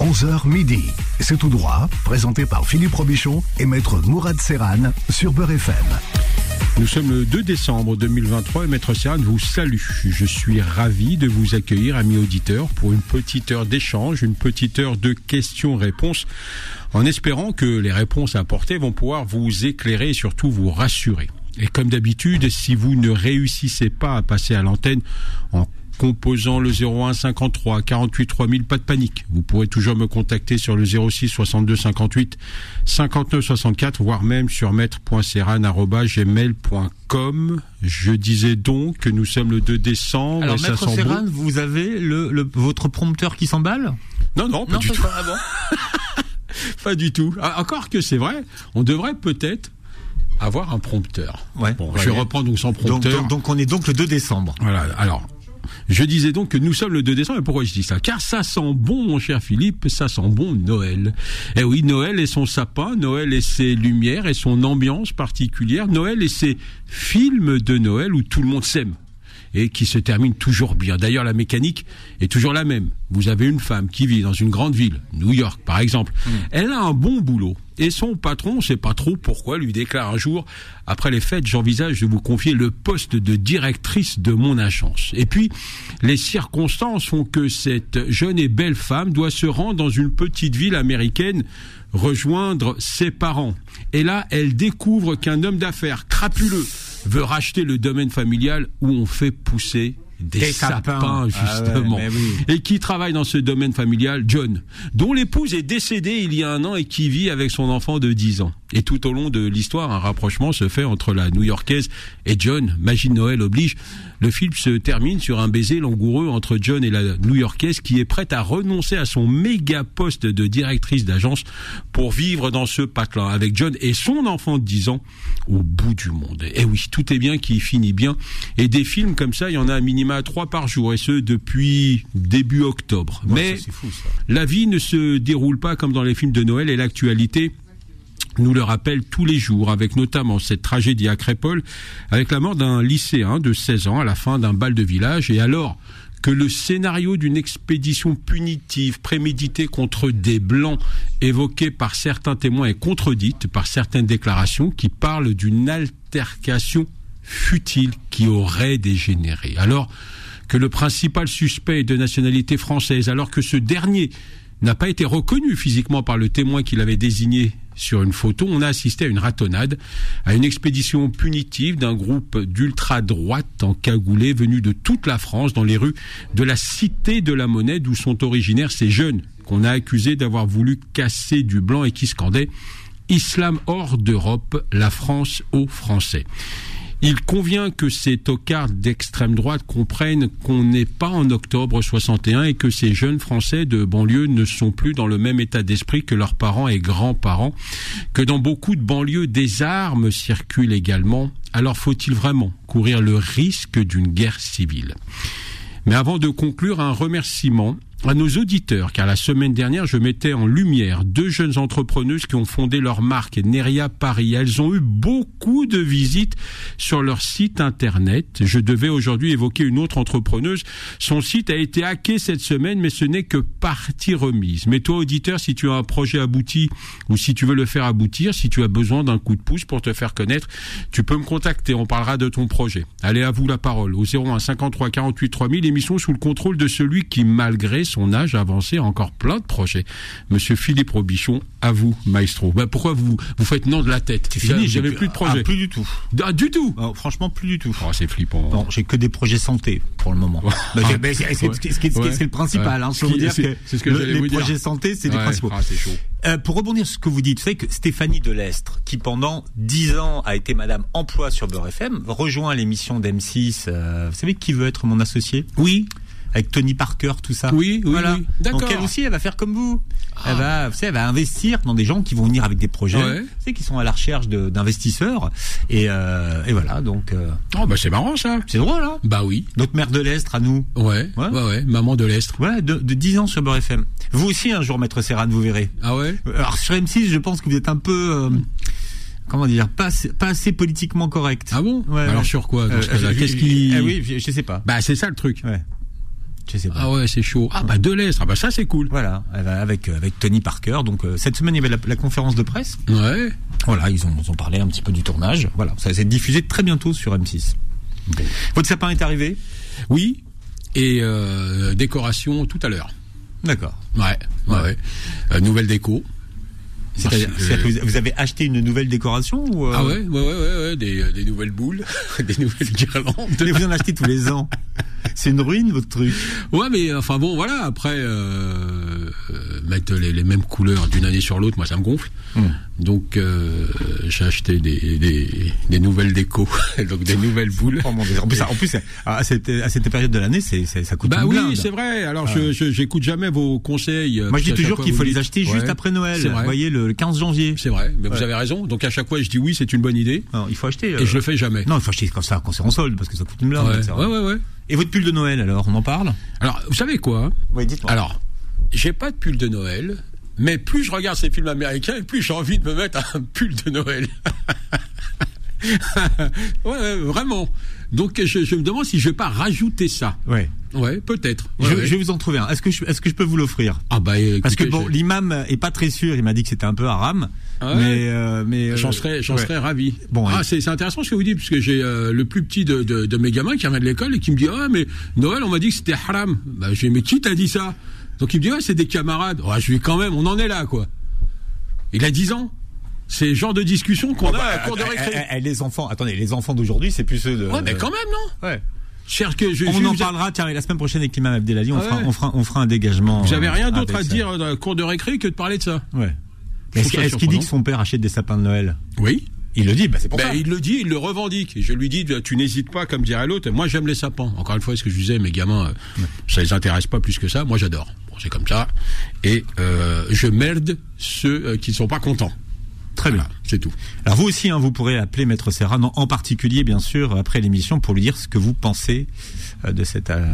11h midi. C'est tout droit, présenté par Philippe Robichon et maître Mourad Serran sur Beurre FM. Nous sommes le 2 décembre 2023 et Maître Serran vous salue. Je suis ravi de vous accueillir, amis auditeurs, pour une petite heure d'échange, une petite heure de questions-réponses, en espérant que les réponses apportées vont pouvoir vous éclairer et surtout vous rassurer. Et comme d'habitude, si vous ne réussissez pas à passer à l'antenne en composant le 01 53 48 3000, pas de panique. Vous pourrez toujours me contacter sur le 06 62 58 59 64, voire même sur maître.serran.gmail.com. Je disais donc que nous sommes le 2 décembre. Alors, et Maître Serran, bon. vous avez le, le- votre prompteur qui s'emballe? Non, non, pas Non, du tout. pas- ah bon? Pas du tout. Ah, Encore que c'est vrai, on devrait peut-être avoir un prompteur. Ouais. Bon, Ouais. je reprends donc sans donc, prompteur. donc, donc on est donc le 2 décembre. Voilà, alors, je disais donc que nous sommes le 2 décembre, et pourquoi je dis ça? Car ça sent bon, mon cher Philippe, ça sent bon Noël. Eh oui, Noël et son sapin, Noël et ses lumières et son ambiance particulière, Noël et ses films de Noël où tout le monde s'aime et qui se termine toujours bien. D'ailleurs, la mécanique est toujours la même. Vous avez une femme qui vit dans une grande ville, New York par exemple. Elle a un bon boulot. Et son patron, on ne sait pas trop pourquoi, lui déclare un jour, après les fêtes, j'envisage de vous confier le poste de directrice de mon agence. Et puis, les circonstances font que cette jeune et belle femme doit se rendre dans une petite ville américaine rejoindre ses parents. Et là, elle découvre qu'un homme d'affaires crapuleux veut racheter le domaine familial où on fait pousser des, Des sapins, sapins. Ah ouais, justement. oui. Et qui travaille dans ce domaine familial, John, dont l'épouse est décédée il y a un an et qui vit avec son enfant de 10 ans. Et tout au long de l'histoire, un rapprochement se fait entre la New-Yorkaise et John. Magie de Noël oblige. Le film se termine sur un baiser langoureux entre John et la New-Yorkaise qui est prête à renoncer à son méga poste de directrice d'agence pour vivre dans ce patelin avec John et son enfant de 10 ans au bout du monde. Et oui, tout est bien qui finit bien. Et des films comme ça, il y en a un minima trois par jour, et ce depuis début octobre. Mais ça, fou, la vie ne se déroule pas comme dans les films de Noël et l'actualité nous le rappelle tous les jours, avec notamment cette tragédie à Crépole, avec la mort d'un lycéen de 16 ans à la fin d'un bal de village, et alors que le scénario d'une expédition punitive préméditée contre des blancs évoqué par certains témoins est contredite par certaines déclarations qui parlent d'une altercation futile qui aurait dégénéré. Alors que le principal suspect est de nationalité française, alors que ce dernier n'a pas été reconnu physiquement par le témoin qu'il avait désigné sur une photo, on a assisté à une ratonnade, à une expédition punitive d'un groupe d'ultra-droite encagoulés venus de toute la France dans les rues de la Cité de la Monnaie d'où sont originaires ces jeunes qu'on a accusés d'avoir voulu casser du blanc et qui scandaient Islam hors d'Europe, la France aux Français. Il convient que ces tocards d'extrême droite comprennent qu'on n'est pas en octobre 61 et que ces jeunes Français de banlieue ne sont plus dans le même état d'esprit que leurs parents et grands-parents, que dans beaucoup de banlieues des armes circulent également. Alors faut-il vraiment courir le risque d'une guerre civile? Mais avant de conclure, un remerciement à nos auditeurs, car la semaine dernière, je mettais en lumière deux jeunes entrepreneuses qui ont fondé leur marque Neria Paris. Elles ont eu beaucoup de visites sur leur site internet. Je devais aujourd'hui évoquer une autre entrepreneuse. Son site a été hacké cette semaine, mais ce n'est que partie remise. Mais toi, auditeur, si tu as un projet abouti ou si tu veux le faire aboutir, si tu as besoin d'un coup de pouce pour te faire connaître, tu peux me contacter. On parlera de ton projet. Allez, à vous la parole. Au 01 53 48 3000, émission sous le contrôle de celui qui, malgré son âge avancé, encore plein de projets. Monsieur Philippe Robichon, à vous, maestro. Ben, pourquoi vous, vous faites non de la tête C'est fini, J'avais plus de projet. Ah, plus du tout. Ah, du tout Oh, franchement, plus du tout. Oh, c'est flippant. Bon, j'ai que des projets santé pour le moment. Bah, c'est Ouais. le principal. Hein. Je dire que, ce que le- les vous dire. projets santé, c'est les Ouais. principaux. Ah, chaud. Euh, pour rebondir sur ce que vous dites, vous savez que Stéphanie Delestre, qui pendant 10 ans a été Madame Emploi sur Beurre FM, rejoint l'émission d'M6. euh, vous savez qui veut être mon associé? Oui. Avec Tony Parker, tout ça. Oui, oui, voilà. oui. D'accord. Donc elle aussi, elle va faire comme vous. Elle va, vous savez, elle va investir dans des gens qui vont venir avec des projets, Ouais. vous savez, qui sont à la recherche d'investisseurs. Et, euh, et voilà, donc euh, Oh, bah c'est marrant ça. c'est drôle, hein Bah oui. Notre mère de l'Estre à nous. Ouais. Ouais. Ouais, ouais. Maman de l'Est. Voilà, de, de 10 ans sur Beurre FM. Vous aussi, un jour, Maître Serran, vous verrez. Ah ouais? Alors sur M6, je pense que vous êtes un peu, euh, comment dire, pas, assez- pas assez politiquement correct. Ah bon? Ouais, Alors ouais. sur quoi? Euh, Qu'est-ce qui Ah oui, je, je sais pas. Bah c'est ça le truc. Ouais. Ah ouais, c'est chaud. Ah bah Delestre, ah bah ça c'est cool. Voilà, elle va avec avec Tony Parker. Donc euh, cette semaine il y avait la, la conférence de presse. Ouais. Voilà, ils ont, ils ont parlé un petit peu du tournage. Voilà, ça va être diffusé très bientôt sur M6. Votre sapin est arrivé? Oui. Et euh, décoration tout à l'heure. D'accord. Ouais, ouais, ouais. Euh, nouvelle déco. C'est-à-dire que- vous- avez acheté une nouvelle décoration ou euh, Ah ouais, ouais, ouais, ouais, ouais, des, euh, des nouvelles boules, des nouvelles guirlandes. Mais vous en achetez tous les ans. C'est une ruine votre truc. Ouais, mais enfin bon, voilà. Après, euh, mettre les, les mêmes couleurs d'une année sur l'autre, moi, ça me gonfle. Hmm. Donc, euh, j'ai acheté des, des, des nouvelles décos, donc des nouvelles boules. Oh mon Dieu. En plus, en plus à, cette, à cette période de l'année, c'est, ça coûte Bah une oui, c'est vrai. Alors, je, je- j'écoute jamais vos conseils. euh, Moi, je dis toujours qu'il faut les dites- acheter juste après Noël. Vous voyez, le 15 janvier. C'est vrai, mais vous avez raison. Donc à chaque fois, je dis oui, c'est une bonne idée, Non, il faut acheter. euh, et je le fais jamais. Non, il faut acheter comme ça quand c'est en solde parce que ça coûte une blinde. ouais. ouais, ouais. Et votre pull de Noël alors, on en parle? Alors, vous savez quoi? Oui, dites-moi. Alors, j'ai pas de pull de Noël, mais plus je regarde ces films américains, plus j'ai envie de me mettre un pull de Noël. ouais, vraiment. Donc, je, je me demande si je vais pas rajouter ça. ouais. Ouais, peut-être. Ouais, je, ouais. je vais vous en trouver un. Est-ce que je, est-ce que je peux vous l'offrir? Ah bah, écoutez, Parce que bon, je- l'imam est pas très sûr. Il m'a dit que c'était un peu haram. Ah ouais mais euh, mais euh, J'en serais, j'en serais ravi. Bon, ah, c'est, c'est intéressant ce que vous dites, puisque j'ai euh, le plus petit de, de, de mes gamins qui revient de l'école et qui me dit Ah, mais Noël, on m'a dit que c'était haram. Bah, j'ai mais qui t'a dit ça? Donc il me dit Ouais, c'est des camarades. Ouais, je lui dis quand même, on en est là, quoi. Il a 10 ans. C'est le genre de discussion qu'on a à la cour de Eh, récré. eh, eh, les enfants, attendez, les enfants d'aujourd'hui, c'est plus ceux de. Ouais, mais quand même, non Ouais. Cher que je, On je- en vous, parlera, tiens, la semaine prochaine avec l'imam Abdelali, on, Ah fera, on, fera, on fera un dégagement. vous avez euh, rien d'autre à ça. dire dans la cour de récré que de parler de ça Ouais. Est-ce qu'il dit que son père achète des sapins de Noël? Oui. Il le dit, bah c'est pour Ben, ça. il le dit, il le revendique. Et je lui dis, tu n'hésites pas, comme dirait l'autre. Moi, j'aime les sapins. Encore une fois, ce que je disais, mes gamins, euh, ça les intéresse pas plus que ça. Moi, j'adore. Bon, c'est comme ça. Et euh, je merde ceux euh, qui ne sont pas contents. Très bien. C'est tout. Alors vous aussi, hein, vous pourrez appeler Maître Serran, en- particulier, bien sûr, après l'émission, pour lui dire ce que vous pensez euh, de cet euh,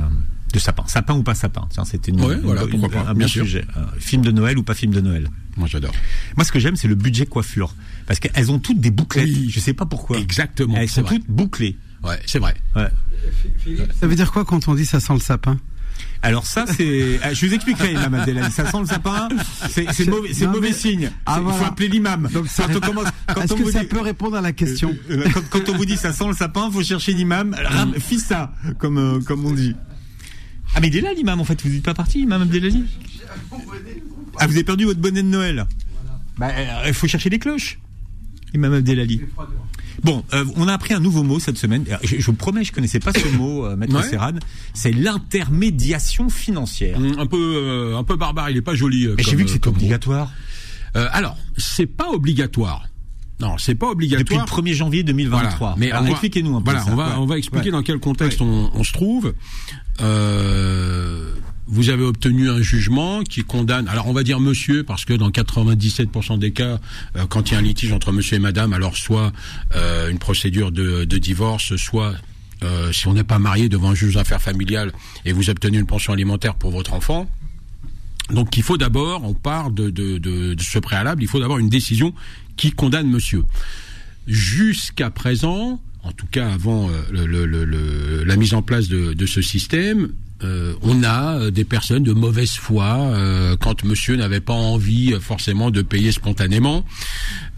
de sapin. Sapin ou pas sapin Tiens, C'était une, Ouais, une- voilà, une- un bien bon sûr. sujet. Film de Noël ou pas film de Noël? Moi, j'adore. Moi, ce que j'aime, c'est le budget coiffure. Parce qu'elles ont toutes des bouclettes. Oui. Je sais pas pourquoi. Exactement. Elles sont vrai. toutes bouclées. Ouais, c'est vrai. Ouais. Ça veut dire quoi quand on dit ça sent le sapin? Alors ça, c'est. euh, Je vous expliquerai, Imam Abdelali. Ça sent le sapin. C'est mauvais, Non, mauvais mais- signe. Ah, Il faut appeler l'imam. Donc, ça- Quand on commence, quand Est-ce on que vous ça dit- peut répondre à la question? Euh, quand, quand on vous dit ça sent le sapin, faut chercher l'imam. Ram- Fissa, comme euh, comme on dit. Ah mais il est là l'imam en fait. Vous n'êtes pas parti, imam Abdelali Ah vous avez perdu votre bonnet de Noël. Bah euh, il faut chercher les cloches. Imam Abdelali. Bon, euh, on a appris un nouveau mot cette semaine. Euh, Je, je vous promets, je connaissais pas ce mot, euh, Maître Ouais. Serran. C'est l'intermédiation financière. Hum, Un peu, euh, un peu barbare. Il est pas joli. Mais j'ai vu que c'était obligatoire alors, c'est pas obligatoire. Non, c'est pas depuis le obligatoire. 1er janvier 2023. Voilà. Mais Alors, expliquez-nous un peu Voilà, ça. on va, Ouais. on va expliquer Ouais. dans quel contexte on, on se trouve. Euh, vous avez obtenu un jugement qui condamne. Alors on va dire monsieur parce que dans 97% des cas, euh, quand il y a un litige entre monsieur et madame, alors soit euh, une procédure de, divorce, soit euh, si on n'est pas marié devant un juge d'affaires familiales et vous obtenez une pension alimentaire pour votre enfant. Donc il faut d'abord, on part de, ce préalable, il faut d'abord une décision qui condamne monsieur. Jusqu'à présent, en tout cas avant la mise en place de ce système, euh, on a euh, des personnes de mauvaise foi euh, quand monsieur n'avait pas envie euh, forcément de payer spontanément,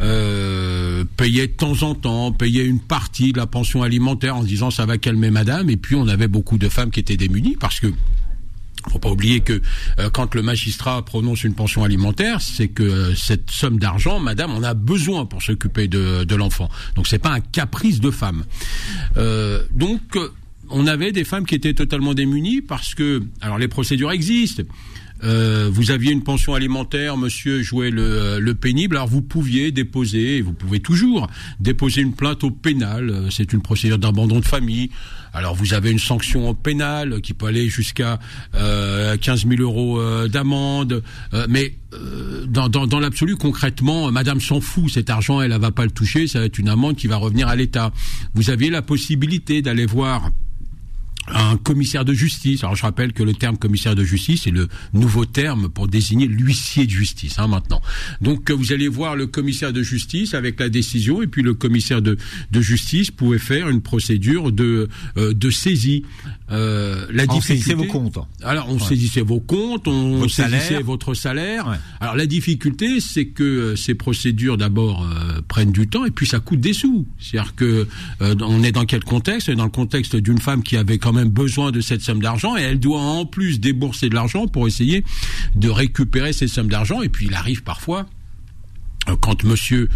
euh, payait de temps en temps, payait une partie de la pension alimentaire en se disant ça va calmer madame, et puis on avait beaucoup de femmes qui étaient démunies parce que faut pas oublier que euh, quand le magistrat prononce une pension alimentaire, c'est que euh, cette somme d'argent, madame, en a besoin pour s'occuper de, de l'enfant. Donc c'est pas un caprice de femme. Euh, donc euh, on avait des femmes qui étaient totalement démunies parce que, alors les procédures existent. Euh, vous aviez une pension alimentaire, monsieur jouait le, euh, le pénible, alors vous pouviez déposer, vous pouvez toujours déposer une plainte au pénal, euh, c'est une procédure d'abandon de famille, alors vous avez une sanction pénale qui peut aller jusqu'à euh, 15 000 euros euh, d'amende, euh, mais dans, dans, dans l'absolu, concrètement, Madame s'en fout, cet argent, elle ne va pas le toucher, ça va être une amende qui va revenir à l'État. Vous aviez la possibilité d'aller voir un commissaire de justice. Alors je rappelle que le terme commissaire de justice est le nouveau terme pour désigner l'huissier de justice hein, maintenant. Donc euh, vous allez voir le commissaire de justice avec la décision et puis le commissaire de, de justice pouvait faire une procédure de euh, de saisie. Euh, la on saisissait vos comptes. Alors on saisissait vos comptes, on votre saisissait salaire. votre salaire. Ouais. Alors la difficulté c'est que euh, ces procédures d'abord euh, prennent du temps et puis ça coûte des sous. C'est-à-dire que on est dans quel contexte? Dans le contexte d'une femme qui avait quand même besoin de cette somme d'argent et elle doit en plus débourser de l'argent pour essayer de récupérer ces sommes d'argent. Et puis il arrive parfois, euh, quand monsieur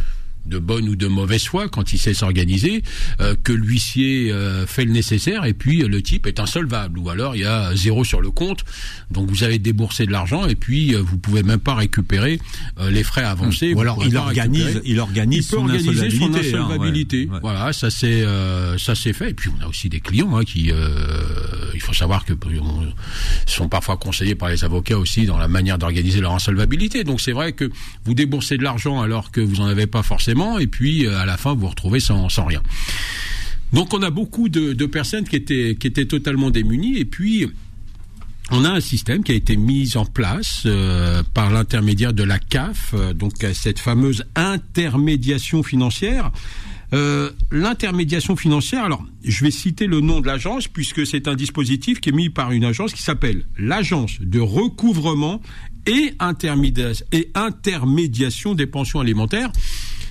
de bonne ou de mauvaise foi quand il sait s'organiser, euh, que l'huissier euh, fait le nécessaire et puis euh, le type est insolvable ou alors il y a zéro sur le compte, donc vous avez déboursé de l'argent et puis vous pouvez même pas récupérer les frais avancés. Ou alors il organise, il organise, son, insolvabilité, son insolvabilité. Hein, ouais, ouais. Voilà, ça c'est ça c'est fait. Et puis on a aussi des clients hein, qui, il faut savoir que sont parfois conseillés par les avocats aussi dans la manière d'organiser leur insolvabilité. Donc c'est vrai que vous déboursez de l'argent alors que vous en avez pas forcément et puis euh, à la fin vous vous retrouvez sans, rien. Donc on a beaucoup de, personnes qui étaient, totalement démunies et puis on a un système qui a été mis en place euh, par l'intermédiaire de la CAF, euh, donc cette fameuse intermédiation financière. L'intermédiation financière, alors je vais citer le nom de l'agence puisque c'est un dispositif qui est mis par une agence qui s'appelle l'agence de recouvrement et intermédiation des pensions alimentaires.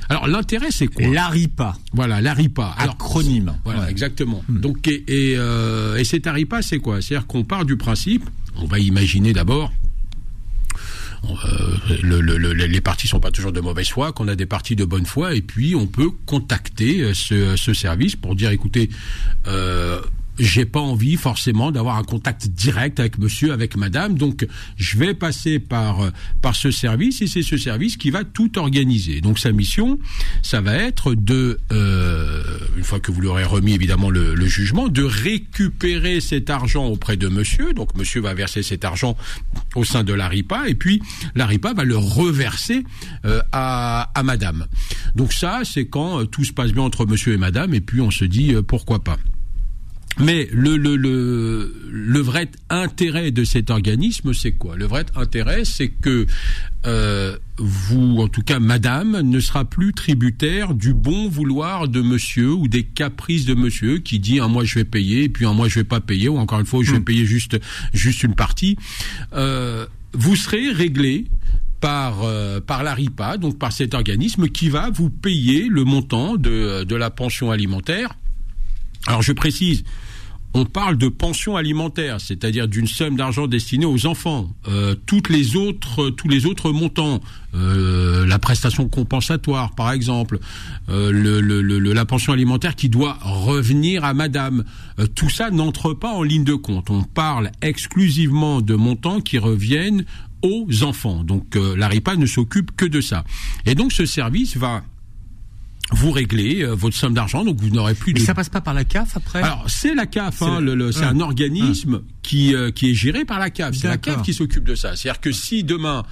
Alors l'intérêt c'est quoi L'ARIPA. Voilà, l'ARIPA. Acronyme. Voilà, exactement. Hmm. Donc et, et, euh, et cet ARIPA c'est quoi C'est-à-dire qu'on part du principe, on va imaginer d'abord euh, le, le, le, les parties sont pas toujours de mauvaise foi, qu'on a des parties de bonne foi, et puis on peut contacter euh, ce, ce service pour dire, écoutez, euh, j'ai pas envie forcément d'avoir un contact direct avec monsieur, avec madame. Donc, je vais passer par euh, par ce service et c'est ce service qui va tout organiser. Donc, sa mission, ça va être de, euh, une fois que vous lui aurez remis évidemment le, le, jugement, de récupérer cet argent auprès de monsieur. Donc, monsieur va verser cet argent au sein de la RIPA et puis la RIPA va le reverser euh, à, à madame. Donc ça, c'est quand euh, tout se passe bien entre monsieur et madame et puis on se dit euh, pourquoi pas. Mais le, le, le, le, vrai intérêt de cet organisme, c'est quoi? Le vrai intérêt, c'est que euh, vous, en tout cas madame, ne sera plus tributaire du bon vouloir de monsieur ou des caprices de monsieur qui dit un mois je vais payer et puis un mois je vais pas payer ou encore une fois je vais mmh. payer juste, juste une partie. Euh, vous serez réglé par euh, par la RIPA, donc par cet organisme qui va vous payer le montant de, de la pension alimentaire. Alors je précise, on parle de pension alimentaire, c'est-à-dire d'une somme d'argent destinée aux enfants. Euh, toutes les autres, tous les autres montants, euh, la prestation compensatoire, par exemple, euh, le, le, le, la pension alimentaire qui doit revenir à Madame, euh, tout ça n'entre pas en ligne de compte. On parle exclusivement de montants qui reviennent aux enfants. Donc euh, la RIPA ne s'occupe que de ça. Et donc ce service va vous réglez euh, votre somme d'argent, donc vous n'aurez plus. Mais ça passe pas par la CAF après Alors c'est la CAF, hein, le, le, c'est un organisme qui euh, qui est géré par la CAF. C'est la CAF qui s'occupe de ça. C'est-à-dire que si demain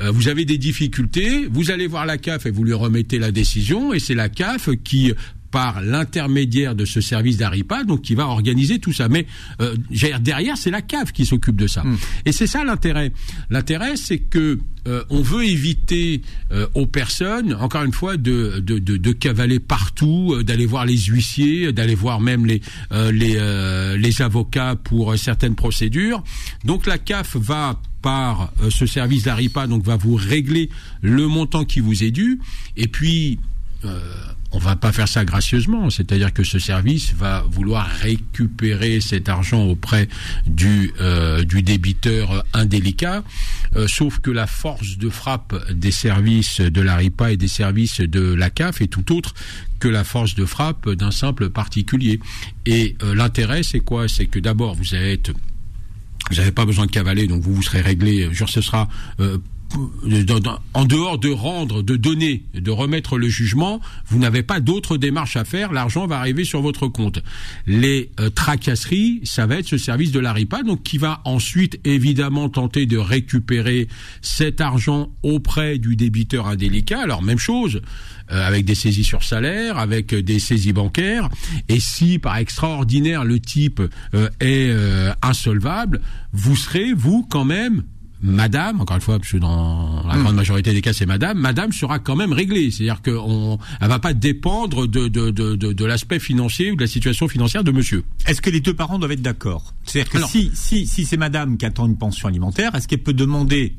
euh, vous avez des difficultés, vous allez voir la CAF et vous lui remettez la décision, et c'est la CAF qui par l'intermédiaire de ce service d'Aripa, donc qui va organiser tout ça. Mais euh, derrière, c'est la CAF qui s'occupe de ça. Mm. Et c'est ça l'intérêt. L'intérêt, c'est que euh, on veut éviter euh, aux personnes, encore une fois, de, de, de, de cavaler partout, euh, d'aller voir les huissiers, d'aller voir même les, euh, les, les avocats pour certaines procédures. Donc la CAF va par ce service d'Aripa, donc va vous régler le montant qui vous est dû, et puis on va pas faire ça gracieusement, c'est-à-dire que ce service va vouloir récupérer cet argent auprès du euh, du débiteur indélicat, euh, sauf que la force de frappe des services de la RIPA et des services de la CAF est tout autre que la force de frappe d'un simple particulier. Et euh, l'intérêt, c'est quoi? C'est que d'abord, vous être vous n'avez pas besoin de cavaler, donc vous vous serez réglé. Ce sera en dehors de rendre, de donner, de remettre le jugement, vous n'avez pas d'autres démarches à faire. L'argent va arriver sur votre compte. Les euh, tracasseries, ça va être ce service de l'ARIPA, donc qui va ensuite évidemment tenter de récupérer cet argent auprès du débiteur indélicat. Alors même chose. Euh, avec des saisies sur salaire, avec des saisies bancaires. Et si par extraordinaire le type est insolvable, vous serez vous quand même Madame, encore une fois, parce que dans la grande majorité des cas c'est Madame, Madame sera quand même réglée. C'est-à-dire qu'on, elle va pas dépendre de de, de, de, de l'aspect financier ou de la situation financière de Monsieur. Est-ce que les deux parents doivent être d'accord? C'est-à-dire que si si si c'est Madame qui attend une pension alimentaire, est-ce qu'elle peut demander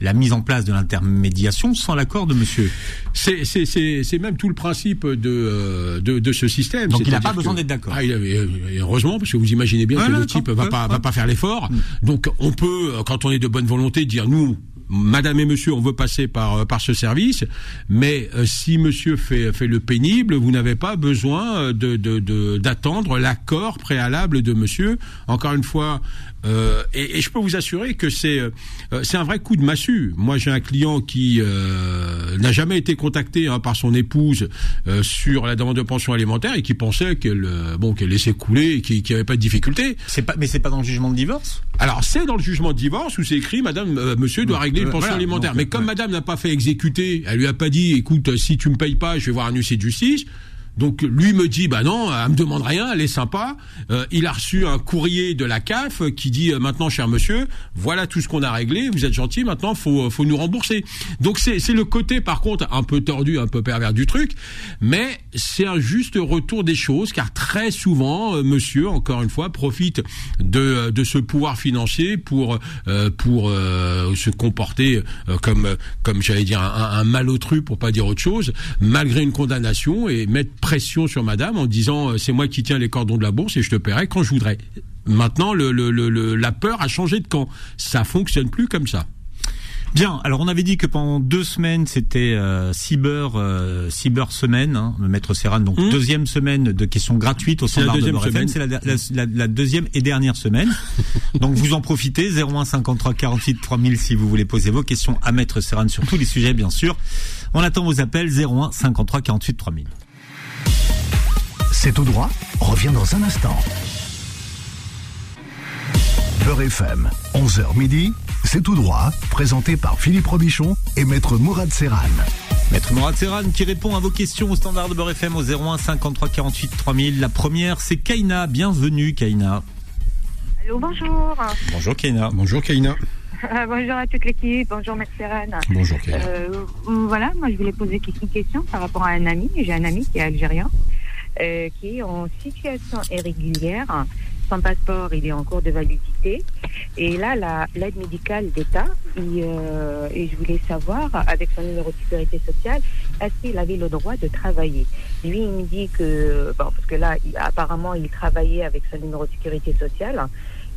la mise en place de l'intermédiation sans l'accord de monsieur. C'est même tout le principe de, euh, de, de ce système. Donc il n'a pas besoin d'être d'accord. Ah, heureusement, parce que vous imaginez bien que le type va pas, va pas faire l'effort. Mm. Donc on peut, quand on est de bonne volonté, dire nous, Madame et Monsieur, on veut passer par par ce service, mais euh, si Monsieur fait fait le pénible, vous n'avez pas besoin de d'attendre l'accord préalable de Monsieur. Encore une fois, euh, et, et, je peux vous assurer que c'est euh, c'est un vrai coup de massue. Moi, j'ai un client qui euh, n'a jamais été contacté hein, par son épouse euh, sur la demande de pension alimentaire et qui pensait qu'elle euh, bon qu'elle laissait couler et qu'il n'y avait pas de difficulté. C'est pas mais c'est pas dans le jugement de divorce? Alors c'est dans le jugement de divorce où c'est écrit Madame Monsieur doit régler une pension alimentaire. mais comme Madame n'a pas fait exécuter, elle lui a pas dit écoute si tu me payes pas je vais voir un huissier de justice. Donc lui me dit bah non, elle me demande rien, elle est sympa. Euh, il a reçu un courrier de la CAF qui dit euh, maintenant cher monsieur, voilà tout ce qu'on a réglé, vous êtes gentil, maintenant faut faut nous rembourser. Donc c'est c'est le côté par contre un peu tordu, un peu pervers du truc, mais c'est un juste retour des choses car très souvent euh, monsieur encore une fois profite de de ce pouvoir financier pour pour se comporter comme comme j'allais dire un, un malotru pour pas dire autre chose, malgré une condamnation et mettre pression sur madame en disant euh, c'est moi qui tiens les cordons de la bourse et je te paierai quand je voudrais. Maintenant, le, la peur a changé de camp. Ça fonctionne plus comme ça. Bien, alors on avait dit que pendant deux semaines c'était euh, cyber euh, cyber semaine, hein, maître Serran. Donc mmh. deuxième semaine de questions gratuites au standard de FM. C'est la, la, deuxième et dernière semaine. donc vous en profitez 01 53 48 3000 si vous voulez poser vos questions à maître Serran sur tous les sujets bien sûr. On attend vos appels 01 53 48 3000. C'est tout droit revient dans un instant. Beurre FM, 11h midi, c'est tout droit, présenté par Philippe Robichon et Maître Mourad Serran. Maître Mourad Serran qui répond à vos questions au standard de Beurre FM au 01 53 48 3000. La première, c'est Kaina. Bienvenue, Kaina. Allô, bonjour. Bonjour, Kaina. Bonjour, Kaina. bonjour à toute l'équipe, bonjour Maître Serran. Bonjour Kaina. Euh, voilà, moi je voulais poser une question par rapport à un ami. J'ai un ami qui est algérien euh, qui est en situation irrégulière. Son passeport, il est en cours de validité. Et là, l'aide médicale d'État, euh, et je voulais savoir, avec son numéro de sécurité sociale, est-ce qu'il avait le droit de travailler? Lui, il me dit que, bon, parce que là, apparemment, il travaillait avec son numéro de sécurité sociale.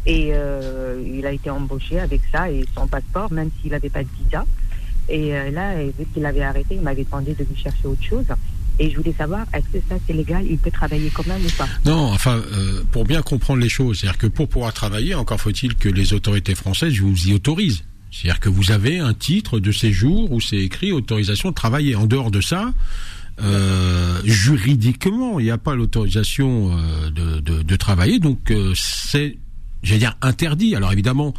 Et euh, il a été embauché avec ça et son passeport, même s'il n'avait pas de visa. Et euh, là, vu qu'il avait arrêté, il m'avait demandé de lui chercher autre chose. Et je voulais savoir, est-ce que ça c'est légal Il peut travailler quand même ou pas? Non, enfin, euh, pour bien comprendre les choses, c'est-à-dire que pour pouvoir travailler, encore faut-il que les autorités françaises vous y autorisent. C'est-à-dire que vous avez un titre de séjour où c'est écrit autorisation de travailler. En dehors de ça, euh, juridiquement, il n'y a pas l'autorisation euh, de, travailler. Donc c'est j'allais dire interdit. Alors évidemment,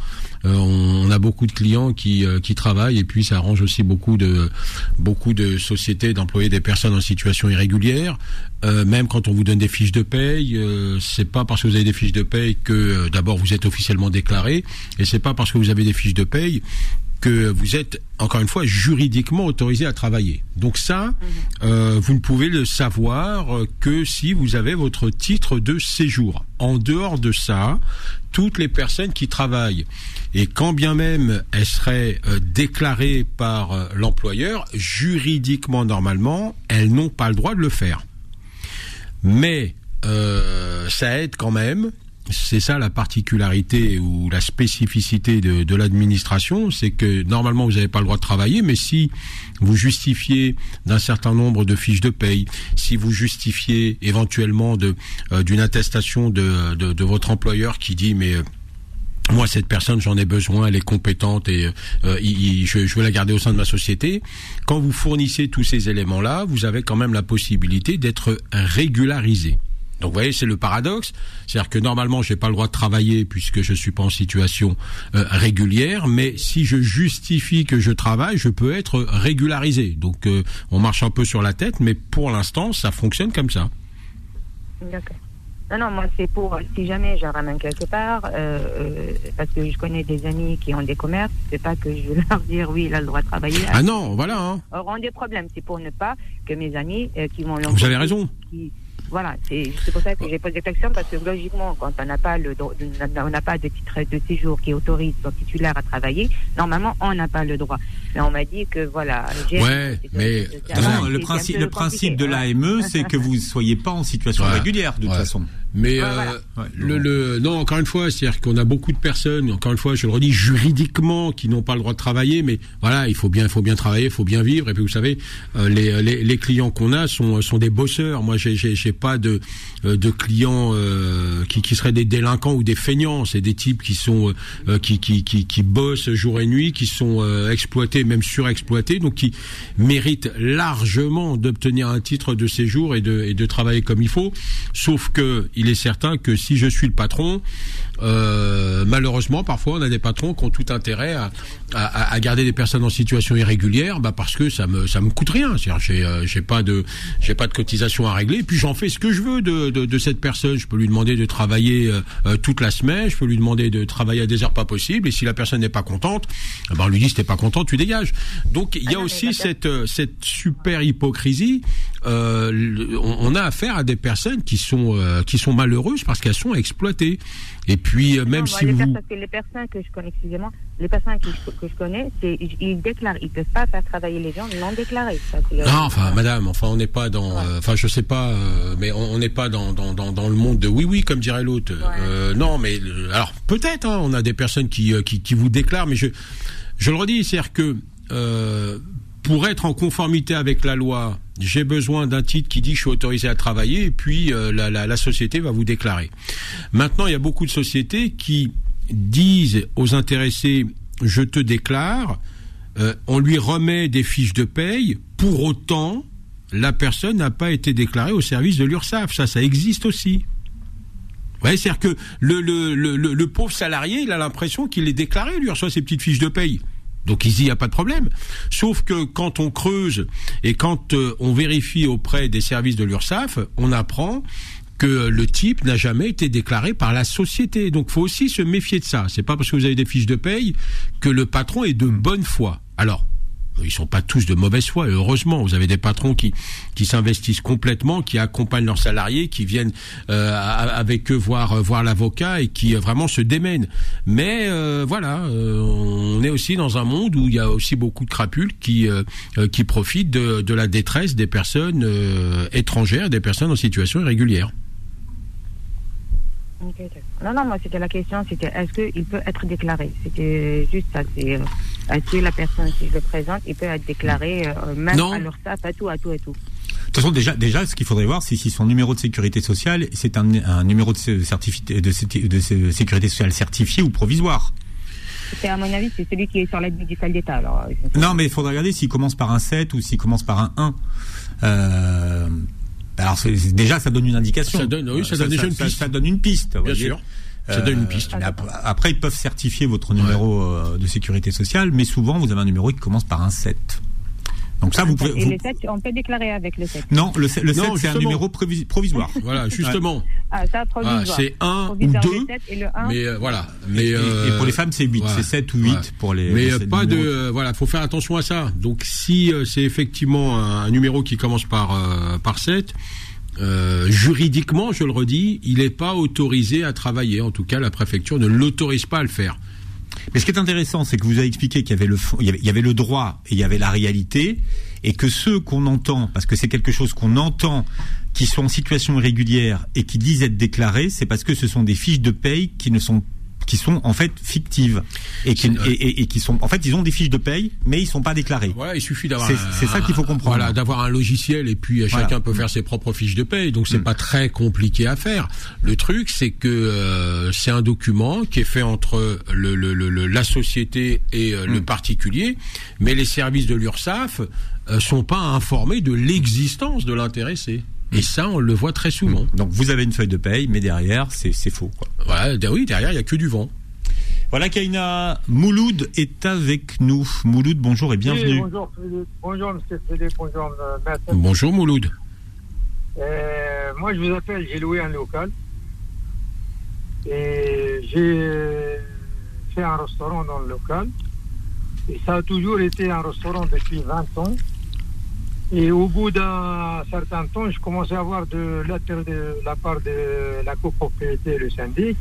euh, on, a beaucoup de clients qui, euh, qui travaillent et puis ça arrange aussi beaucoup de beaucoup de sociétés d'employer des personnes en situation irrégulière. Euh, même quand on vous donne des fiches de paye, c'est pas parce que vous avez des fiches de paye que d'abord vous êtes officiellement déclaré et c'est pas parce que vous avez des fiches de paye que vous êtes encore une fois juridiquement autorisé à travailler. Donc ça, mhm. euh, vous ne pouvez le savoir euh, que si vous avez votre titre de séjour. En dehors de ça, toutes les personnes qui travaillent et quand bien même elles seraient euh, déclarées par l'employeur, juridiquement normalement, elles n'ont pas le droit de le faire. Mais ça aide quand même c'est ça la particularité ou la spécificité de, l'administration, c'est que normalement vous n'avez pas le droit de travailler, mais si vous justifiez d'un certain nombre de fiches de paye, si vous justifiez éventuellement euh, d'une attestation de, votre employeur qui dit mais euh, moi cette personne j'en ai besoin, elle est compétente et euh, je, veux la garder au sein de ma société. Quand vous fournissez tous ces éléments-là, vous avez quand même la possibilité d'être régularisé. Donc vous voyez, c'est le paradoxe, c'est-à-dire que normalement j'ai pas le droit de travailler puisque je suis pas en situation euh, régulière, mais si je justifie que je travaille, je peux être régularisé. Donc euh, on marche un peu sur la tête, mais pour l'instant ça fonctionne comme ça. D'accord. Non, non, moi, c'est pour, si jamais je ramène quelque part, euh, euh, parce que je connais des amis qui ont des commerces, c'est pas que je vais leur dire, oui, il a le droit de travailler. Ah non, voilà. Hein. auront des problèmes. C'est pour ne pas que mes amis euh, qui vont Vous avez raison. qui- voilà, c'est c'est pour ça que j'ai posé cette question parce que logiquement, quand on n'a pas le droit- on n'a pas de titre de séjour qui autorise son titulaire à travailler, normalement on n'a pas le droit. Mais on m'a dit que voilà. Ouais, mais- Non, le principe, le principe de hein. l'AME, c'est que vous ne soyez pas en situation Ouais. régulière, de toute façon. Mais Ouais, euh, voilà. Ouais, le, le non encore une fois, c'est-à-dire qu'on a beaucoup de personnes, encore une fois, je le redis juridiquement, qui n'ont pas le droit de travailler, mais voilà, il faut bien, il faut bien travailler, il faut bien vivre. Et puis vous savez, euh, les, les, les clients qu'on a sont sont des bosseurs. Moi, j'ai j'ai j'ai pas de euh, de clients euh, qui qui seraient des délinquants ou des feignants. C'est des types qui sont euh, qui, qui qui qui bossent jour et nuit, qui sont euh, exploités, même surexploités, donc qui méritent largement d'obtenir un titre de séjour et de et de travailler comme il faut. Sauf que il est certain que si je suis le patron, euh, malheureusement, parfois on a des patrons qui ont tout intérêt à, à, à garder des personnes en situation irrégulière, bah parce que ça me ça me coûte rien. C'est-à-dire j'ai euh, j'ai pas de j'ai pas de cotisation à régler. Et puis j'en fais ce que je veux de, de, de cette personne. Je peux lui demander de travailler euh, euh, toute la semaine. Je peux lui demander de travailler à des heures pas possibles. Et si la personne n'est pas contente, eh ben on lui dit si t'es pas content, tu dégages. Donc il y Ah a mais aussi cette cette super hypocrisie. Euh, on, on a affaire à des personnes qui sont euh, qui sont malheureuses parce qu'elles sont exploitées. Et puis euh, même Non, si les vous personnes, parce que les personnes que je connais, excusez-moi, les personnes que je, que je connais, ils déclarent, ils peuvent pas faire travailler les gens non déclarés. Euh, Non, enfin, madame, enfin, on n'est pas dans, euh, enfin, je sais pas, mais on n'est pas dans, dans, dans, dans le monde de oui, oui, comme dirait l'autre. Euh, non, mais alors peut-être, hein, on a des personnes qui, qui, qui vous déclarent, mais je, je le redis, c'est-à-dire que euh, pour être en conformité avec la loi, j'ai besoin d'un titre qui dit je suis autorisé à travailler, et puis euh, la, société va vous déclarer. Maintenant, il y a beaucoup de sociétés qui disent aux intéressés je te déclare, euh, on lui remet des fiches de paye, pour autant, la personne n'a pas été déclarée au service de l'URSSAF. Ça, ça existe aussi. Ouais, c'est-à-dire que le pauvre salarié, il a l'impression qu'il est déclaré, lui reçoit ses petites fiches de paye. Donc ici, il n'y a pas de problème. Sauf que quand on creuse et quand euh, on vérifie auprès des services de l'URSSAF, on apprend que le type n'a jamais été déclaré par la société. Donc faut aussi se méfier de ça. C'est pas parce que vous avez des fiches de paye que le patron est de bonne foi. Alors, ils sont pas tous de mauvaise foi, et heureusement. Vous avez des patrons qui qui s'investissent complètement, qui accompagnent leurs salariés, qui viennent euh, avec eux voir euh, voir l'avocat et qui euh, vraiment se démènent. Mais voilà, on est aussi dans un monde où il y a aussi beaucoup de crapules qui qui profitent de, de la détresse des personnes étrangères, des personnes en situation irrégulière. Non, non, moi c'était la question, c'était est-ce qu'il peut être déclaré? C'était juste ça. Que la personne, si je le présente, il peut être déclaré euh, même Non. à l'URSSAF, à tout, à tout, à tout. De toute façon, déjà, déjà, ce qu'il faudrait voir, c'est si son numéro de sécurité sociale, c'est un, un numéro de, certifi- de, sé- de sé- sécurité sociale certifié ou provisoire. C'est à mon avis, c'est celui qui est sur l'aide médicale d'État. Alors, euh, Non, mais il faudrait regarder s'il commence par un 7 ou s'il commence par un 1. Euh, alors, déjà, ça donne une indication. Ça donne- oui, ça donne déjà une piste. Ça, donne une piste. vous Bien voyez. sûr. Ça donne une piste. ap- après, ils peuvent certifier votre numéro euh, de sécurité sociale, mais souvent, vous avez un numéro qui commence par un 7. Donc ça, vous pouvez... Et vous- le 7, on peut déclarer avec le 7. Non, le, le 7, Non, c'est un numéro provi- provisoire. Voilà, justement. Ah, ça, Ah, provisoire. c'est un ou Provisoire, deux, le 7 et le 1. mais euh, voilà. Mais Et, et euh, pour les femmes, c'est 8. ouais. C'est 7 ou 8 Ouais. pour les... Mais les euh, pas de numéros. euh, voilà, faut faire attention à ça. Donc si euh, c'est effectivement un, un numéro qui commence par euh, par 7 euh, juridiquement, je le redis, il n'est pas autorisé à travailler. En tout cas, la préfecture ne l'autorise pas à le faire. Mais ce qui est intéressant, c'est que vous avez expliqué qu'il y avait le y avait, le droit et il y avait la réalité, et que ceux qu'on entend, parce que c'est quelque chose qu'on entend, qui sont en situation irrégulière et qui disent être déclarés, c'est parce que ce sont des fiches de paye qui ne sont qui sont en fait fictives et qui, C'est- et, et- et qui sont en fait ils ont des fiches de paye mais ils sont pas déclarés. Voilà, il suffit d'avoir. C'est- ça qu'il faut comprendre. Voilà, d'avoir un logiciel et puis euh, Voilà. chacun peut faire ses propres fiches de paye. Donc c'est Mm. pas très compliqué à faire. Le truc, c'est que euh, c'est un document qui est fait entre le, le- le- le- la société et euh, Mm. le particulier, mais les services de l'URSSAF euh, sont pas informés de l'existence de l'intéressé. Mm. Et ça, on le voit très souvent. Donc vous avez une feuille de paye mais derrière c'est c'est faux quoi. Voilà, de- oui, derrière il y a que du vent. Voilà Kaina Mouloud est avec nous. Mouloud bonjour et bienvenue. Oui, bonjour Philippe, bonjour Monsieur Philippe, bonjour euh, Maître. Bonjour Mouloud. Euh, moi je vous appelle, j'ai loué un local et j'ai fait un restaurant dans le local et ça a toujours été un restaurant depuis 20 ans et au bout d'un certain temps je commençais à avoir de lettres de la part de la copropriété, le syndic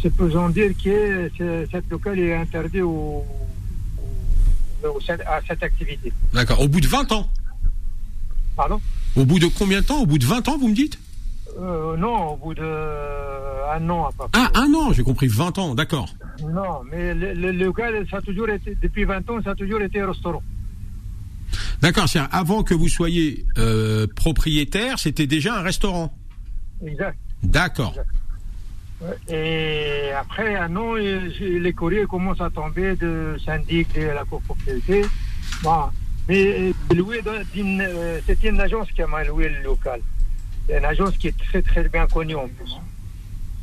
c'est pesant dire que ce- cette local est interdit au, à cette activité. D'accord. Au bout de 20 ans. Pardon? Au bout de combien de temps? Au bout de 20 ans, vous me dites? Euh, Non, au bout de euh, un an à peu près. Ah, un an, j'ai compris, 20 ans, d'accord. Non, mais le, le local, ça a toujours été, depuis 20 ans, ça a toujours été restaurant. D'accord, c'est avant que vous soyez euh, propriétaire, c'était déjà un restaurant. Exact. D'accord. Et après un an, les courriers commencent à tomber de syndic de la copropriété. Bon, mais euh, une, euh, c'était une agence qui m'a loué le local. C'est une agence qui est très très bien connue en plus.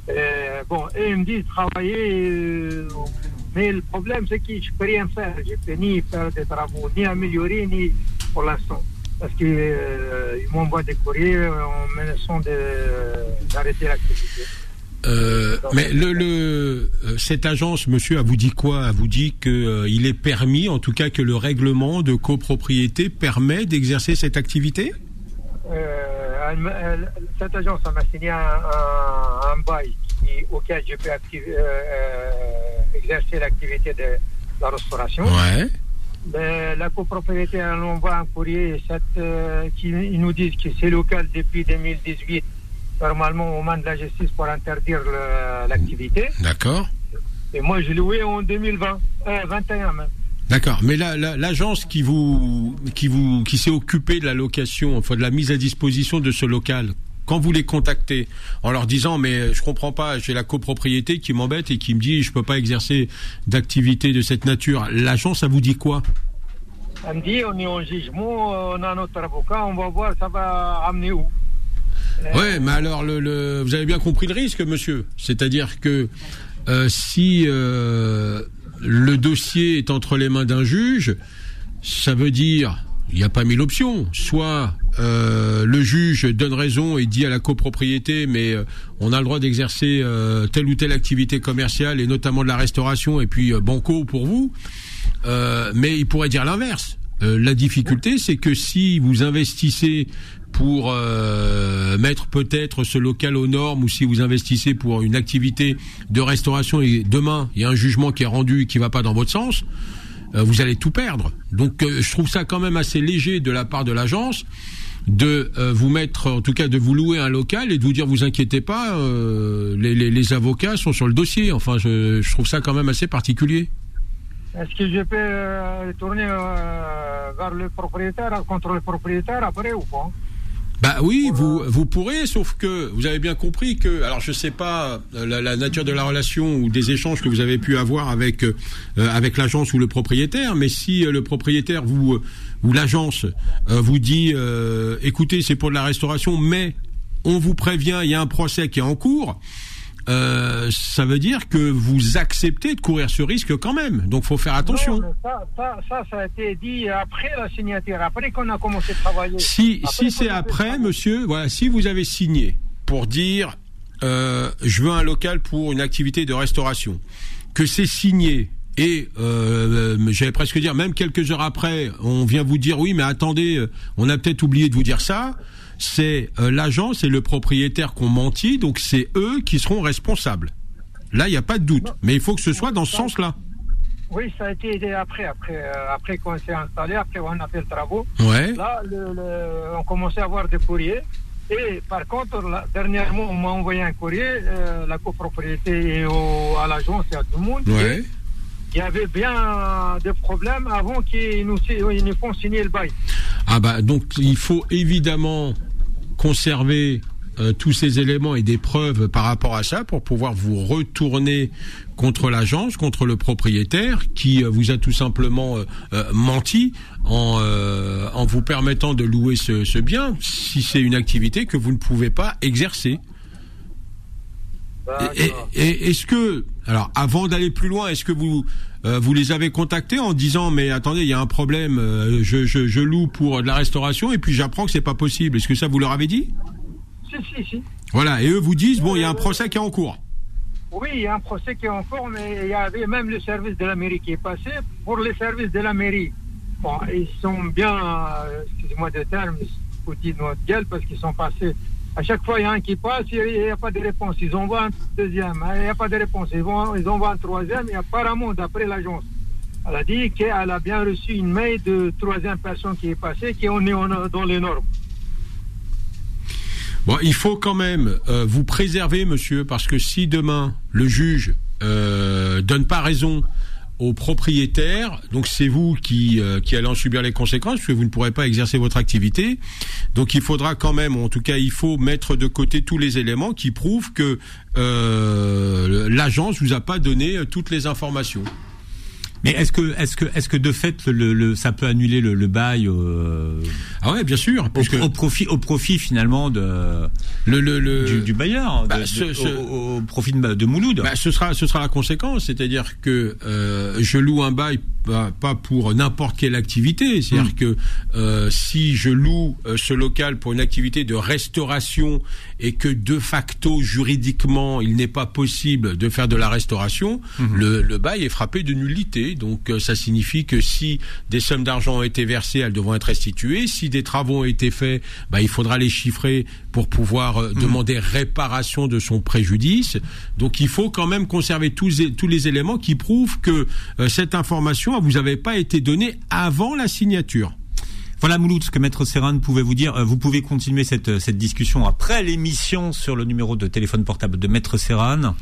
Euh, bon, et ils me disent travailler, mais le problème c'est que je peux rien faire. Je peux ni faire des travaux, ni améliorer, ni pour l'instant. Parce qu'ils euh, m'envoient des courriers en menaçant d'arrêter l'activité. Euh, mais le, le euh, cette agence, monsieur, a vous dit quoi? A vous dit que euh, il est permis, en tout cas que le règlement de copropriété permet d'exercer cette activité? Euh, elle cette agence m'a signé un, un- un bail qui- auquel je peux activer- exercer l'activité de la restauration. Ouais. Mais la copropriété elle envoie un courrier cette, euh, qui ils nous disent que c'est local depuis 2018, normalement aux mains de la justice pour interdire l'activité. D'accord. Et moi, j'ai loué en 2020, euh, 21 même. D'accord. Mais la- la- l'agence qui vous qui vous qui s'est occupée de la location, enfin de la mise à disposition de ce local, quand vous les contactez en leur disant mais je comprends pas, j'ai la copropriété qui m'embête et qui me dit je peux pas exercer d'activité de cette nature, l'agence ça vous dit quoi? Elle me dit, on est en jugement, on a notre avocat, on va voir, ça va amener où. Euh, Ouais, mais alors le, le- vous avez bien compris le risque, monsieur. C'est-à-dire que euh, si euh, le dossier est entre les mains d'un juge, ça veut dire il n'y a pas mille options. Soit euh, le juge donne raison et dit à la copropriété, mais euh, on a le droit d'exercer euh, telle ou telle activité commerciale et notamment de la restauration et puis euh, banco pour vous. Euh, mais il pourrait dire l'inverse. Euh, la difficulté, c'est que si vous investissez pour euh, mettre peut-être ce local aux normes ou si vous investissez pour une activité de restauration et demain il y a un jugement qui est rendu et qui va pas dans votre sens, vous allez tout perdre. Donc euh, je trouve ça quand même assez léger de la part de l'agence de euh, vous mettre, en tout cas de vous louer un local et de vous dire vous inquiétez pas, euh, les, avocats sont sur le dossier. Enfin, je, trouve ça quand même assez particulier. Est-ce que je peux euh, tourner euh, vers le propriétaire, contre le propriétaire après ou pas? Bah oui, vous vous pourrez, sauf que vous avez bien compris que, alors je sais pas euh, la, nature de la relation ou des échanges que vous avez pu avoir avec euh, avec l'agence ou le propriétaire, mais si euh, le propriétaire vous ou l'agence euh, vous dit, euh, écoutez, c'est pour de la restauration, mais on vous prévient, il y a un procès qui est en cours. Euh, ça veut dire que vous acceptez de courir ce risque quand même. Donc, faut faire attention. Non, ça, ça, ça, ça a été dit après la signature, après qu'on a commencé à travailler. Si, si c'est après, monsieur, voilà, si vous avez signé pour dire euh, je veux un local pour une activité de restauration, que c'est signé et euh, euh, j'allais presque dire même quelques heures après, on vient vous dire oui, mais attendez, euh, on a peut-être oublié de vous dire ça. C'est euh, l'agence et le propriétaire qui ont menti, donc c'est eux qui seront responsables. Là, il n'y a pas de doute, mais il faut que ce soit dans ce sens-là. Oui, ça a été aidé après, après, euh, après qu'on s'est installé, après on a fait le travaux. Ouais. Là, le, le- on commençait à avoir des courriers Et par contre, là, dernièrement, on m'a envoyé un courrier, euh, la copropriété et au- à l'agence et à tout le monde. Ouais. Il y avait bien des problèmes avant qu'ils nous, font signer le bail. Ah bah donc il faut évidemment conserver euh, tous ces éléments et des preuves par rapport à ça pour pouvoir vous retourner contre l'agence, contre le propriétaire qui euh, vous a tout simplement euh, menti en, en vous permettant de louer ce bien si c'est une activité que vous ne pouvez pas exercer. Et, est-ce que, alors, avant d'aller plus loin, est-ce que vous euh, vous les avez contactés en disant mais attendez, il y a un problème, euh, je, je, je loue pour de la restauration et puis j'apprends que c'est pas possible. Est-ce que ça vous leur avez dit Si, si, si. Voilà. Et eux vous disent bon, il y a un procès qui est en cours. Oui, il y a un procès qui est en cours, mais il y avait même le service de la mairie qui est passé. Pour les services de la mairie, bon, ils sont bien, euh, excusez-moi de terme, foutus de notre gueule parce qu'ils sont passés. À chaque fois, il y a un qui passe, il n'y a pas de réponse. Ils envoient un deuxième, hein, il n'y a pas de réponse. Ils, vont, ils envoient un troisième, et apparemment, d'après l'agence, elle a dit qu'elle a bien reçu une mail de troisième personne qui est passée, qui on est dans les normes. Bon, il faut quand même euh, vous préserver, monsieur, parce que si demain le juge euh, donne pas raison au propriétaire, donc c'est vous qui, euh, qui allez en subir les conséquences, parce que vous ne pourrez pas exercer votre activité. Donc il faudra quand même, en tout cas, il faut mettre de côté tous les éléments qui prouvent que euh, l'agence vous a pas donné euh, toutes les informations. Mais est-ce que, est-ce que, est-ce que de fait, le, le- ça peut annuler le, le bail euh, Ah ouais, bien sûr, au, puisque au profit, au profit finalement de le, le, le- du, du bailleur, bah, de- ce- ce- Au, au profit de, de Mouloud. Bah, ce sera ce sera la conséquence, c'est-à-dire que euh, je loue un bail pas, pas pour n'importe quelle activité, c'est-à-dire que euh, si je loue euh, ce local pour une activité de restauration et que de facto juridiquement il n'est pas possible de faire de la restauration, le, le bail est frappé de nullité. Donc euh, ça signifie que si des sommes d'argent ont été versées, elles devront être restituées. Si des travaux ont été faits, bah, il faudra les chiffrer pour pouvoir euh, demander réparation de son préjudice. Donc il faut quand même conserver tous, les- tous les éléments qui prouvent que euh, cette information vous avait pas été donnée avant la signature. Voilà Mouloud, ce que Maître Serran pouvait vous dire. Vous pouvez continuer cette, cette discussion après l'émission sur le numéro de téléphone portable de Maître Serran.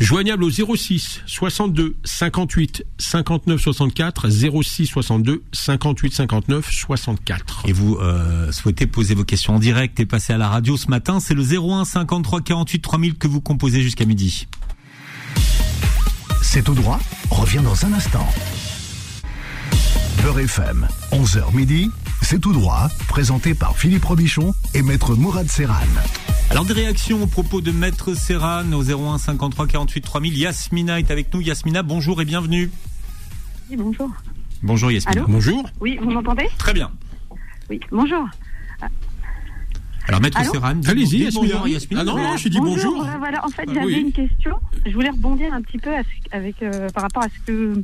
Joignable au 06 62 58 59 64 06 62 58 59 64. Et vous euh, souhaitez poser vos questions en direct et passer à la radio ce matin, c'est le 01 53 48 3000 que vous composez jusqu'à midi. C'est tout droit, revient dans un instant. Beurre FM, 11h midi, c'est tout droit, présenté par Philippe Robichon et Maître Mourad Serran. Alors des réactions au propos de Maître Serran au 01 53 48 3000. Yasmina est avec nous. Yasmina, bonjour et bienvenue. Oui, bonjour. Bonjour Yasmina. Allô Bonjour. Oui, vous m'entendez? Très bien. Oui, bonjour. Alors Maître Allô Serran, Allez-y, Yasmina. bonjour, Yasmina. Ah non, Voilà, je dit bonjour. Voilà, voilà. En fait, Ah, j'avais oui. une question. Je voulais rebondir un petit peu avec, euh, par rapport à ce que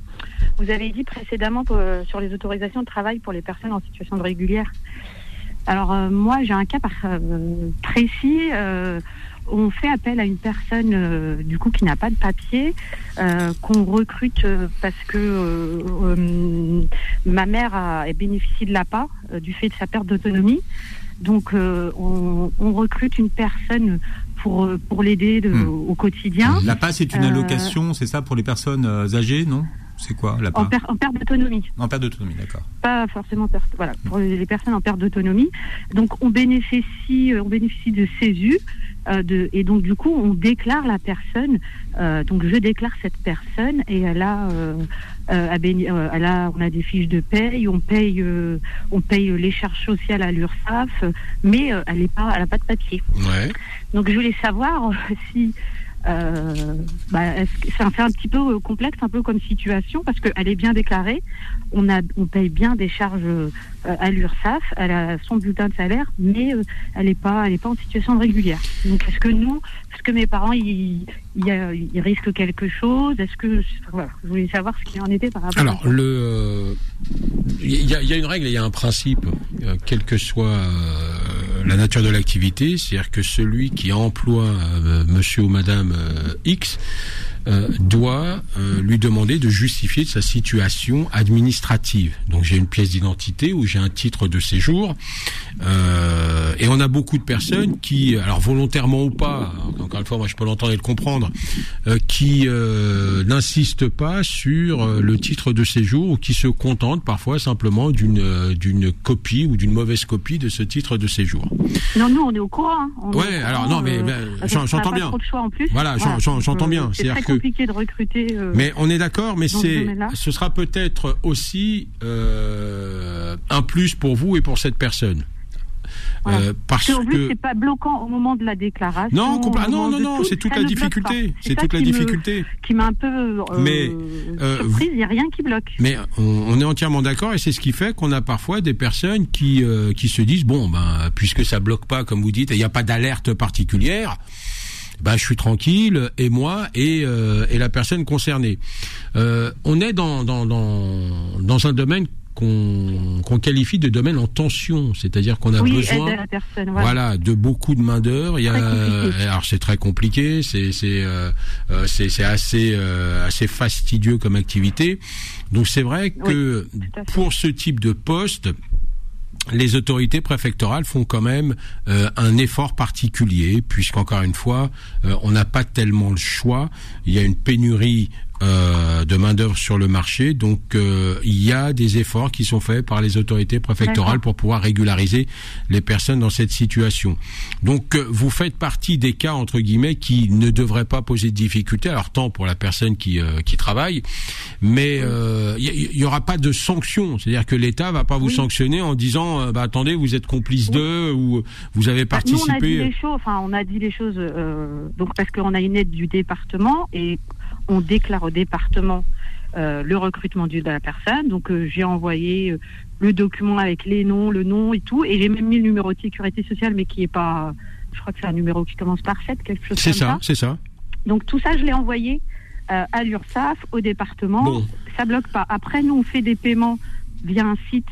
vous avez dit précédemment pour, euh, sur les autorisations de travail pour les personnes en situation de régulière. Alors, euh, moi, j'ai un cas par- euh, précis. euh, on fait appel à une personne euh, du coup qui n'a pas de papier, euh, qu'on recrute parce que ma mère a, a bénéficié de l'APA euh, du fait de sa perte d'autonomie. Donc, euh, on, on recrute une personne pour, pour l'aider de- Hmm. au quotidien La PAS c'est une allocation, c'est ça pour les personnes âgées, non? C'est quoi la en, per- en perte d'autonomie. En perte d'autonomie, d'accord. pas forcément perte, voilà, pour les les personnes en perte d'autonomie. Donc on bénéficie, euh, on bénéficie de CESU, euh, de, et donc du coup on déclare la personne. euh, donc je déclare cette personne et elle a, euh, béni- elle a, on a des fiches de paye, on paye, euh, on paye les charges sociales à l'URSSAF, mais euh, elle est pas, elle a pas de papier. Ouais. Donc je voulais savoir si euh, bah, c'est un, petit peu euh, complexe, un peu comme situation, parce qu'elle est bien déclarée, on, a, on paye bien des charges euh, à l'URSSAF, elle a son bulletin de salaire, mais euh, elle n'est pas, elle est pas en situation régulière. Donc est-ce que nous, est-ce que mes parents, ils, ils, ils risquent quelque chose? Est-ce que voilà, je voulais savoir ce qu'il en était par rapport. Alors, à ça. le, il y, y a une règle, il y a un principe, quelle que soit la nature de l'activité, c'est-à-dire que celui qui emploie Monsieur ou Madame X euh, doit euh, lui demander de justifier de sa situation administrative. Donc j'ai une pièce d'identité ou j'ai un titre de séjour. Euh, et on a beaucoup de personnes qui, alors volontairement ou pas, encore une fois, moi je peux l'entendre et le comprendre, qui n'insistent pas sur le titre de séjour ou qui se contentent parfois simplement d'une d'une copie ou d'une mauvaise copie de ce titre de séjour. Non, nous, on est au courant. hein. On est Ouais, alors, non, mais, ben, j'entends bien. Pas trop de choix en plus. Voilà, j'en- j'entends bien. C'est C'est-à-dire que- compliqué de recruter. euh, Mais on est d'accord, mais ce c'est, ce sera peut-être aussi euh, un plus pour vous et pour cette personne. Voilà. Euh, parce que c'est pas bloquant au moment de la déclaration. non, ah non, non, non, c'est toute la difficulté, c'est toute la qui me- difficulté. qui m'a un peu euh, Mais, euh, surprise. Il n'y a rien qui bloque. Mais on, on est entièrement d'accord et c'est ce qui fait qu'on a parfois des personnes qui euh, qui se disent bon ben puisque ça bloque pas comme vous dites et il n'y a pas d'alerte particulière. Ben, je suis tranquille et moi et, euh, et la personne concernée. Euh, on est dans dans dans dans un domaine qu'on qu'on qualifie de domaine en tension, c'est-à-dire qu'on a oui, besoin personne. voilà. Voilà. de beaucoup de main d'œuvre. Il y a, alors c'est très compliqué, c'est c'est euh, euh, c'est c'est assez euh, assez fastidieux comme activité. Donc c'est vrai que pour ce type de poste, les autorités préfectorales font quand même euh, un effort particulier, puisqu'encore une fois, euh, on n'a pas tellement le choix. Il y a une pénurie euh, de main d'œuvre sur le marché, donc euh, il y a des efforts qui sont faits par les autorités préfectorales pour pouvoir régulariser les personnes dans cette situation. Donc euh, vous faites partie des cas entre guillemets qui ne devraient pas poser de difficultés, alors tant pour la personne qui qui travaille, mais il y, y aura pas de sanction, c'est-à-dire que l'État va pas vous Oui. sanctionner en disant bah attendez vous êtes complice d'eux ou vous avez Bah, nous, on a dit participé. les choses. Enfin, on a dit les choses. donc parce qu'on a une aide du département et on déclare au département euh, le recrutement de la personne. Donc euh, j'ai envoyé euh, le document avec les noms, le nom et tout, et j'ai même mis le numéro de sécurité sociale, mais qui est pas. Je crois que c'est un numéro qui commence par 7, quelque chose C'est comme ça, c'est ça. Donc tout ça, je l'ai envoyé à l'URSSAF, au département. Bon. Ça bloque pas. Après, nous, on fait des paiements via un site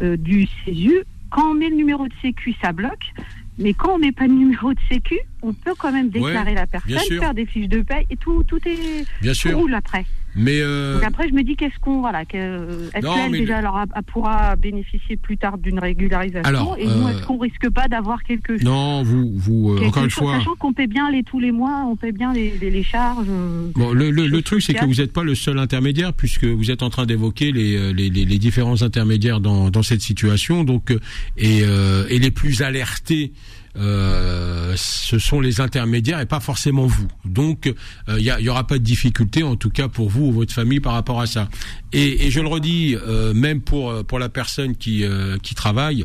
du CESU. Quand on met le numéro de sécu, ça bloque. Mais quand on met pas de numéro de sécu, on peut quand même déclarer la personne, faire des fiches de paie et tout, tout est Bien tout sûr. roule après. Mais euh, Donc après, je me dis qu'est-ce qu'on voilà, que, est-ce qu'elle déjà le- alors, elle pourra bénéficier plus tard d'une régularisation Alors, et nous, euh, est-ce qu'on risque pas d'avoir quelque chose? Non, vous vous euh, quelque encore une fois. Sachant qu'on paie bien les tous les mois, on paie bien les, les, les charges. euh, Bon, le, le, le truc, c'est que vous n'êtes pas le seul intermédiaire, puisque vous êtes en train d'évoquer les, les, les, les différents intermédiaires dans, dans cette situation, donc et, euh, et les plus alertés. Euh, ce sont les intermédiaires et pas forcément vous. Donc, il y, a- y aura pas de difficulté, en tout cas pour vous ou votre famille par rapport à ça. Et, je le redis, euh, même pour euh, la personne qui euh, travaille,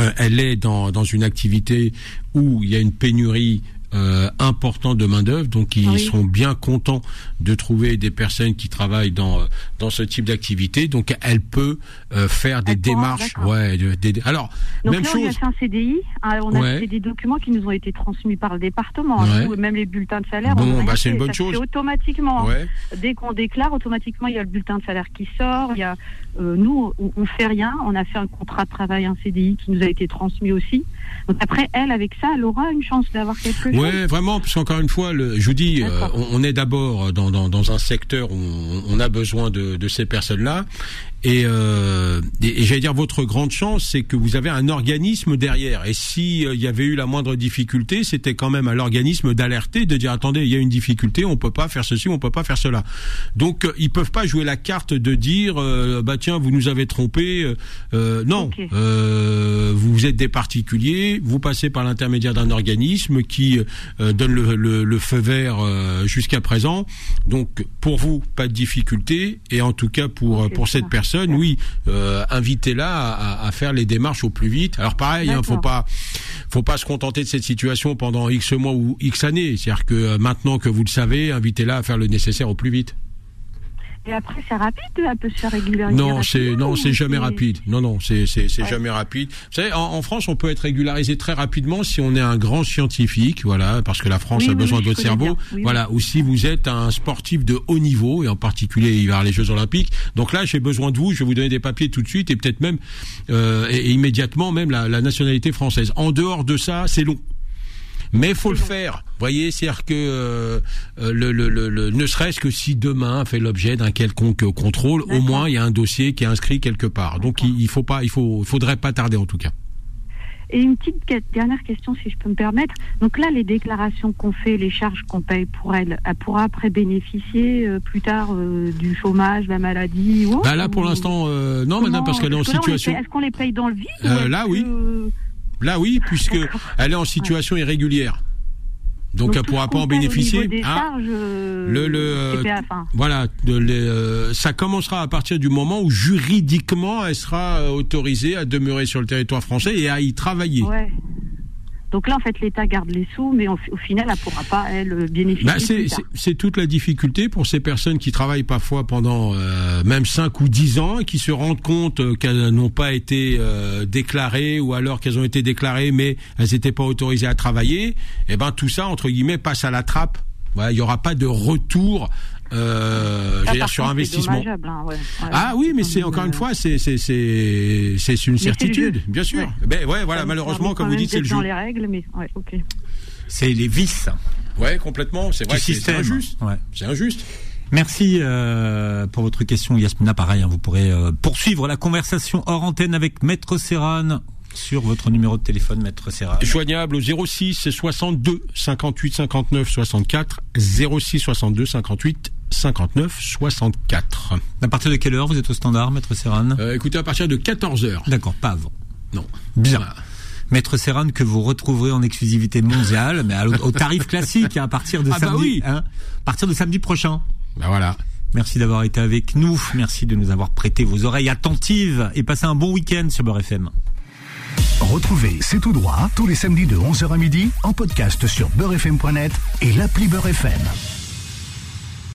euh, elle est dans une activité où il y a une pénurie euh, importante de main d'œuvre, donc ils Oui. seront bien contents de trouver des personnes qui travaillent dans euh, dans ce type d'activité. Donc elle peut euh, faire des Elle pourra, démarches, d'accord. ouais, des- alors Donc même là, on a chose. fait un CDI, hein, on a Ouais. fait des documents qui nous ont été transmis par le département, Ouais. même les bulletins de salaire. Bon, bah, c'est une bonne chose. automatiquement. hein. Ouais. Dès qu'on déclare, automatiquement, il y a le bulletin de salaire qui sort. Il y a, euh, nous, on, on fait rien. On a fait un contrat de travail, un CDI qui nous a été transmis aussi. Donc après, elle, avec ça, elle aura une chance d'avoir quelque chose. Ouais, vraiment, parce qu'encore une fois, le, je vous dis, euh, on, on est d'abord dans, dans, dans un secteur où on, on a besoin de, de ces personnes-là. Et, euh, et, et j'allais dire, votre grande chance, c'est que vous avez un organisme derrière. Et si euh, y avait eu la moindre difficulté, c'était quand même à l'organisme d'alerter, de dire attendez, il y a une difficulté, on peut pas faire ceci, on peut pas faire cela. Donc euh, ils peuvent pas jouer la carte de dire euh, bah tiens, vous nous avez trompé. Euh, euh, non, Ok. euh, vous êtes des particuliers, vous passez par l'intermédiaire d'un organisme qui euh, donne le, le- le feu vert euh, jusqu'à présent. Donc pour vous, pas de difficulté. Et en tout cas pour pour cette va. Personne, oui, euh, invitez-la à, faire les démarches au plus vite. Alors pareil, hein, faut pas faut pas se contenter de cette situation pendant X mois ou X années. C'est-à-dire que euh, maintenant que vous le savez, invitez-la à faire le nécessaire au plus vite. Et après, c'est rapide, elle peut se faire régulariser. Non, c'est non, c'est jamais rapide. Non, non, c'est c'est c'est Ouais. jamais rapide. Vous savez, en, en France, on peut être régularisé très rapidement si on est un grand scientifique, voilà, parce que la France Oui, a oui, besoin oui, de votre cerveau, voilà. Ou si vous êtes un sportif de haut niveau et en particulier il va les Jeux Olympiques. Donc là, j'ai besoin de vous. Je vais vous donner des papiers tout de suite et peut-être même euh, et, et immédiatement même la, la nationalité française. En dehors de ça, c'est long. Mais il faut le faire. Vous voyez, c'est-à-dire que euh, euh, le, le, le, le- ne serait-ce que si demain fait l'objet d'un quelconque euh, contrôle, au moins il y a un dossier qui est inscrit quelque part. Donc il, il faut pas, il faut, faudrait pas tarder en tout cas. Et une petite dernière question, si je peux me permettre. Donc là, les déclarations qu'on fait, les charges qu'on paye pour elle, elle pourra après bénéficier euh, plus tard euh, du chômage, de la maladie ou autre, Bah là pour ou- l'instant, euh, non, madame, Comment- parce qu'elle est en situation. Est-ce qu'on les paye dans le vide là, oui. que- Là oui, puisque elle est en situation irrégulière. Donc, elle tout pourra pas en bénéficier. charges, euh, le- le, euh, CPA, enfin, Voilà, de les, euh, ça commencera à partir du moment où juridiquement elle sera autorisée à demeurer sur le territoire français et à y travailler. ouais. Donc là, en fait, l'État garde les sous, mais au, au final, elle pourra pas, elle, bénéficier. Bah, c'est, toute la difficulté pour ces personnes qui travaillent parfois pendant euh, même 5 ou 10 ans et qui se rendent compte euh, qu'elles n'ont pas été euh, déclarées ou alors qu'elles ont été déclarées mais elles n'étaient pas autorisées à travailler. Et ben tout ça entre guillemets passe à la trappe. Voilà, il y aura pas de retour euh, Ah, dire, sur investissement. hein, ouais, ouais. Ah oui, mais c'est encore une fois, c'est c'est c'est c'est une certitude, bien sûr. Ouais. Ben ouais, voilà, ça malheureusement, comme vous dites, c'est le jeu. les règles, mais ouais, ok. C'est les vices Ouais, complètement. C'est vrai c'est- injuste. Ouais. C'est injuste. Merci euh, pour votre question, Yasmina. Pareil, hein, vous pourrez euh, poursuivre la conversation hors antenne avec Maître Serran sur votre numéro de téléphone, Maître Serran. Joignable au 06 62 58 59 64 06 62 58 59 64. À partir de quelle heure vous êtes au standard, Maître Serran? Euh, écoutez, à partir de 14 heures. D'accord, pas avant. Non. Bien. Voilà. Maître Serran que vous retrouverez en exclusivité mondiale, mais au tarif classique hein, à partir de Ah bah samedi, oui. hein, à partir de samedi prochain. Ben voilà. Merci d'avoir été avec nous. Merci de nous avoir prêté vos oreilles attentives et passez un bon week-end sur Beurre FM. Retrouvez C'est tout droit tous les samedis de 11h à midi en podcast sur beurrefm.net et l'appli Beurre FM.